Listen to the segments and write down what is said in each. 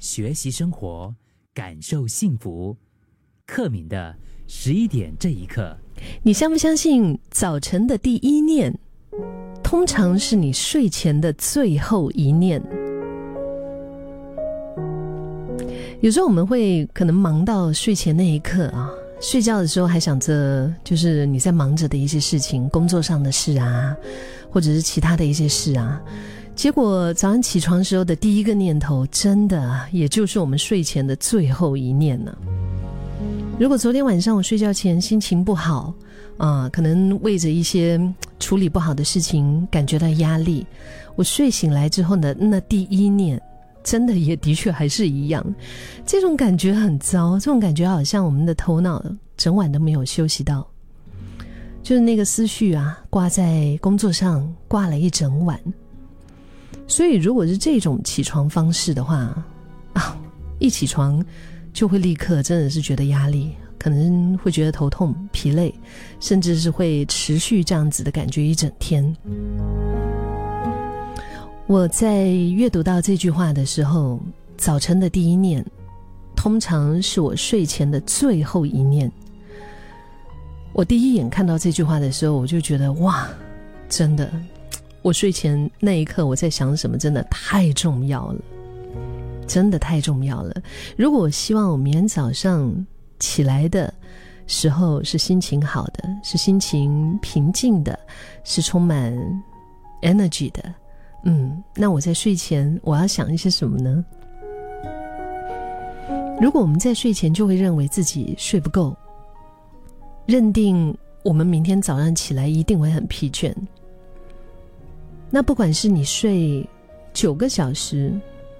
学习生活，感受幸福。克敏的十一点这一刻，你相不相信早晨的第一念，通常是你睡前的最后一念？有时候我们会可能忙到睡前那一刻啊，睡觉的时候还想着就是你在忙着的一些事情，工作上的事啊，或者是其他的一些事啊。结果早上起床时候的第一个念头，真的也就是我们睡前的最后一念呢。如果昨天晚上我睡觉前心情不好，啊，可能为着一些处理不好的事情感觉到压力，我睡醒来之后呢，那第一念，真的也的确还是一样，这种感觉很糟，这种感觉好像我们的头脑整晚都没有休息到，就是那个思绪啊，挂在工作上挂了一整晚。所以，如果是这种起床方式的话，啊，一起床就会立刻真的是觉得压力，可能会觉得头痛、疲累，甚至是会持续这样子的感觉一整天。我在阅读到这句话的时候，早晨的第一念，通常是我睡前的最后一念。我第一眼看到这句话的时候，我就觉得哇，真的。我睡前那一刻，我在想什么，真的太重要了，真的太重要了。如果我希望我明天早上起来的时候是心情好的，是心情平静的，是充满 energy 的，嗯，那我在睡前我要想一些什么呢？如果我们在睡前就会认为自己睡不够，认定我们明天早上起来一定会很疲倦。那不管是你睡九个小时、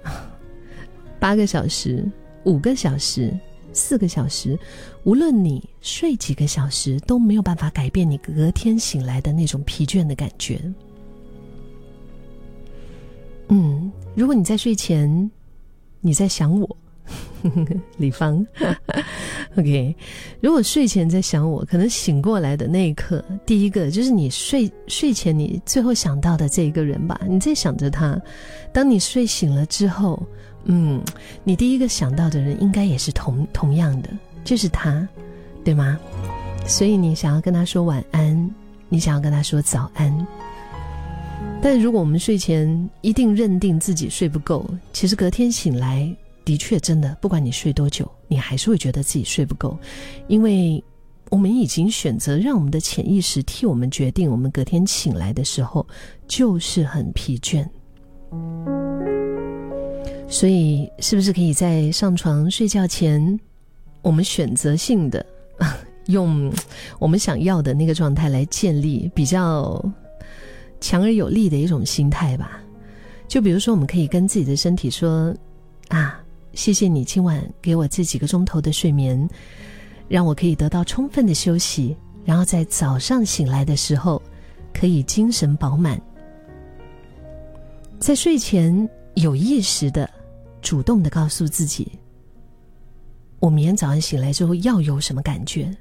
八个小时、五个小时、四个小时，无论你睡几个小时，都没有办法改变你隔天醒来的那种疲倦的感觉。嗯，如果你在睡前你在想我。李芳 OK。如果睡前在想我，可能醒过来的那一刻，第一个就是你睡睡前你最后想到的这一个人吧。你在想着他，当你睡醒了之后，嗯，你第一个想到的人应该也是同同样的，就是他，对吗？所以你想要跟他说晚安，你想要跟他说早安。但如果我们睡前一定认定自己睡不够，其实隔天醒来。的确，真的，不管你睡多久，你还是会觉得自己睡不够，因为我们已经选择让我们的潜意识替我们决定，我们隔天醒来的时候就是很疲倦。所以，是不是可以在上床睡觉前，我们选择性的用我们想要的那个状态来建立比较强而有力的一种心态吧？就比如说，我们可以跟自己的身体说：“啊。”谢谢你今晚给我这几个钟头的睡眠，让我可以得到充分的休息，然后在早上醒来的时候可以精神饱满。在睡前有意识的、主动的告诉自己：我明天早上醒来之后要有什么感觉？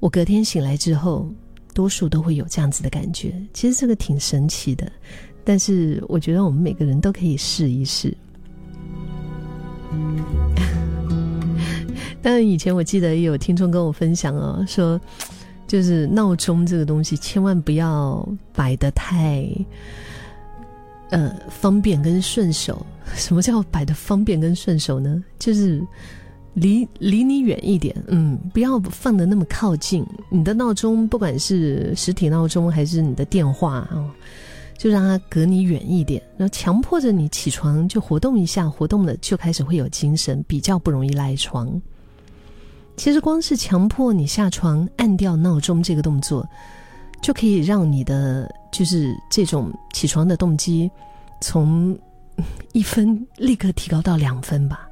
我隔天醒来之后，多数都会有这样子的感觉。其实这个挺神奇的，但是我觉得我们每个人都可以试一试。但以前我记得有听众跟我分享哦，说就是闹钟这个东西千万不要摆的太呃方便跟顺手。什么叫摆的方便跟顺手呢？就是离离你远一点，嗯，不要放的那么靠近。你的闹钟不管是实体闹钟还是你的电话啊。就让它隔你远一点，然后强迫着你起床就活动一下，活动了就开始会有精神，比较不容易赖床。其实光是强迫你下床按掉闹钟这个动作，就可以让你的就是这种起床的动机从一分立刻提高到两分吧。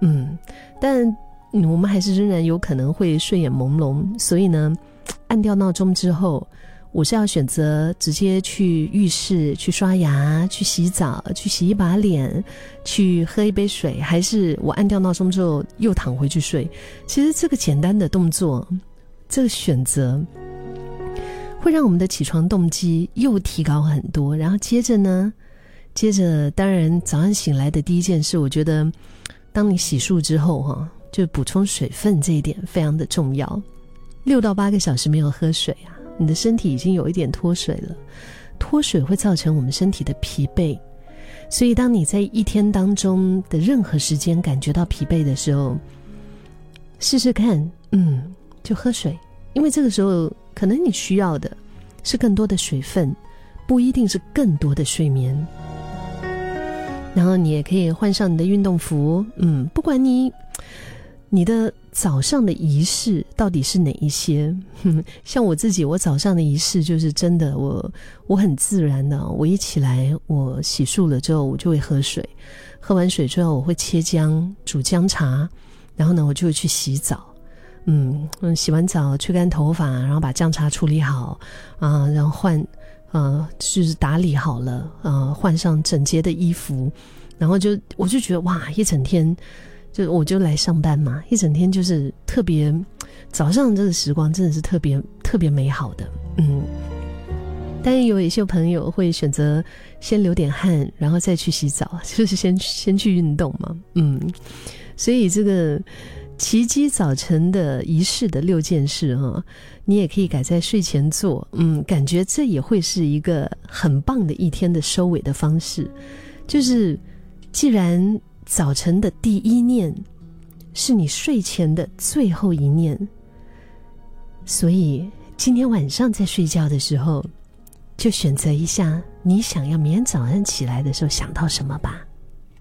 嗯，但我们还是仍然有可能会睡眼朦胧，所以呢，按掉闹钟之后。我是要选择直接去浴室去刷牙、去洗澡、去洗一把脸、去喝一杯水，还是我按掉闹钟之后又躺回去睡？其实这个简单的动作，这个选择会让我们的起床动机又提高很多。然后接着呢，接着，当然早上醒来的第一件事，我觉得，当你洗漱之后哈，就补充水分这一点非常的重要。六到八个小时没有喝水啊，你的身体已经有一点脱水了。脱水会造成我们身体的疲惫，所以当你在一天当中的任何时间感觉到疲惫的时候，试试看，嗯，就喝水，因为这个时候可能你需要的是更多的水分，不一定是更多的睡眠。然后你也可以换上你的运动服，嗯，不管你你的早上的仪式到底是哪一些，像我自己，我早上的仪式就是真的，我我很自然的，我一起来，我洗漱了之后，我就会喝水，喝完水之后，我会切姜煮姜茶，然后呢，我就会去洗澡，嗯嗯，洗完澡吹干头发，然后把姜茶处理好啊，然后换。呃，就是打理好了，呃，换上整洁的衣服，然后就我就觉得哇，一整天就我就来上班嘛，一整天就是特别早上这个时光真的是特别特别美好的，嗯。但有一些朋友会选择先流点汗，然后再去洗澡，就是先先去运动嘛，嗯。所以这个奇迹早晨的仪式的六件事哈。你也可以改在睡前做，嗯，感觉这也会是一个很棒的一天的收尾的方式。就是，既然早晨的第一念是你睡前的最后一念，所以今天晚上在睡觉的时候，就选择一下你想要明天早上起来的时候想到什么吧。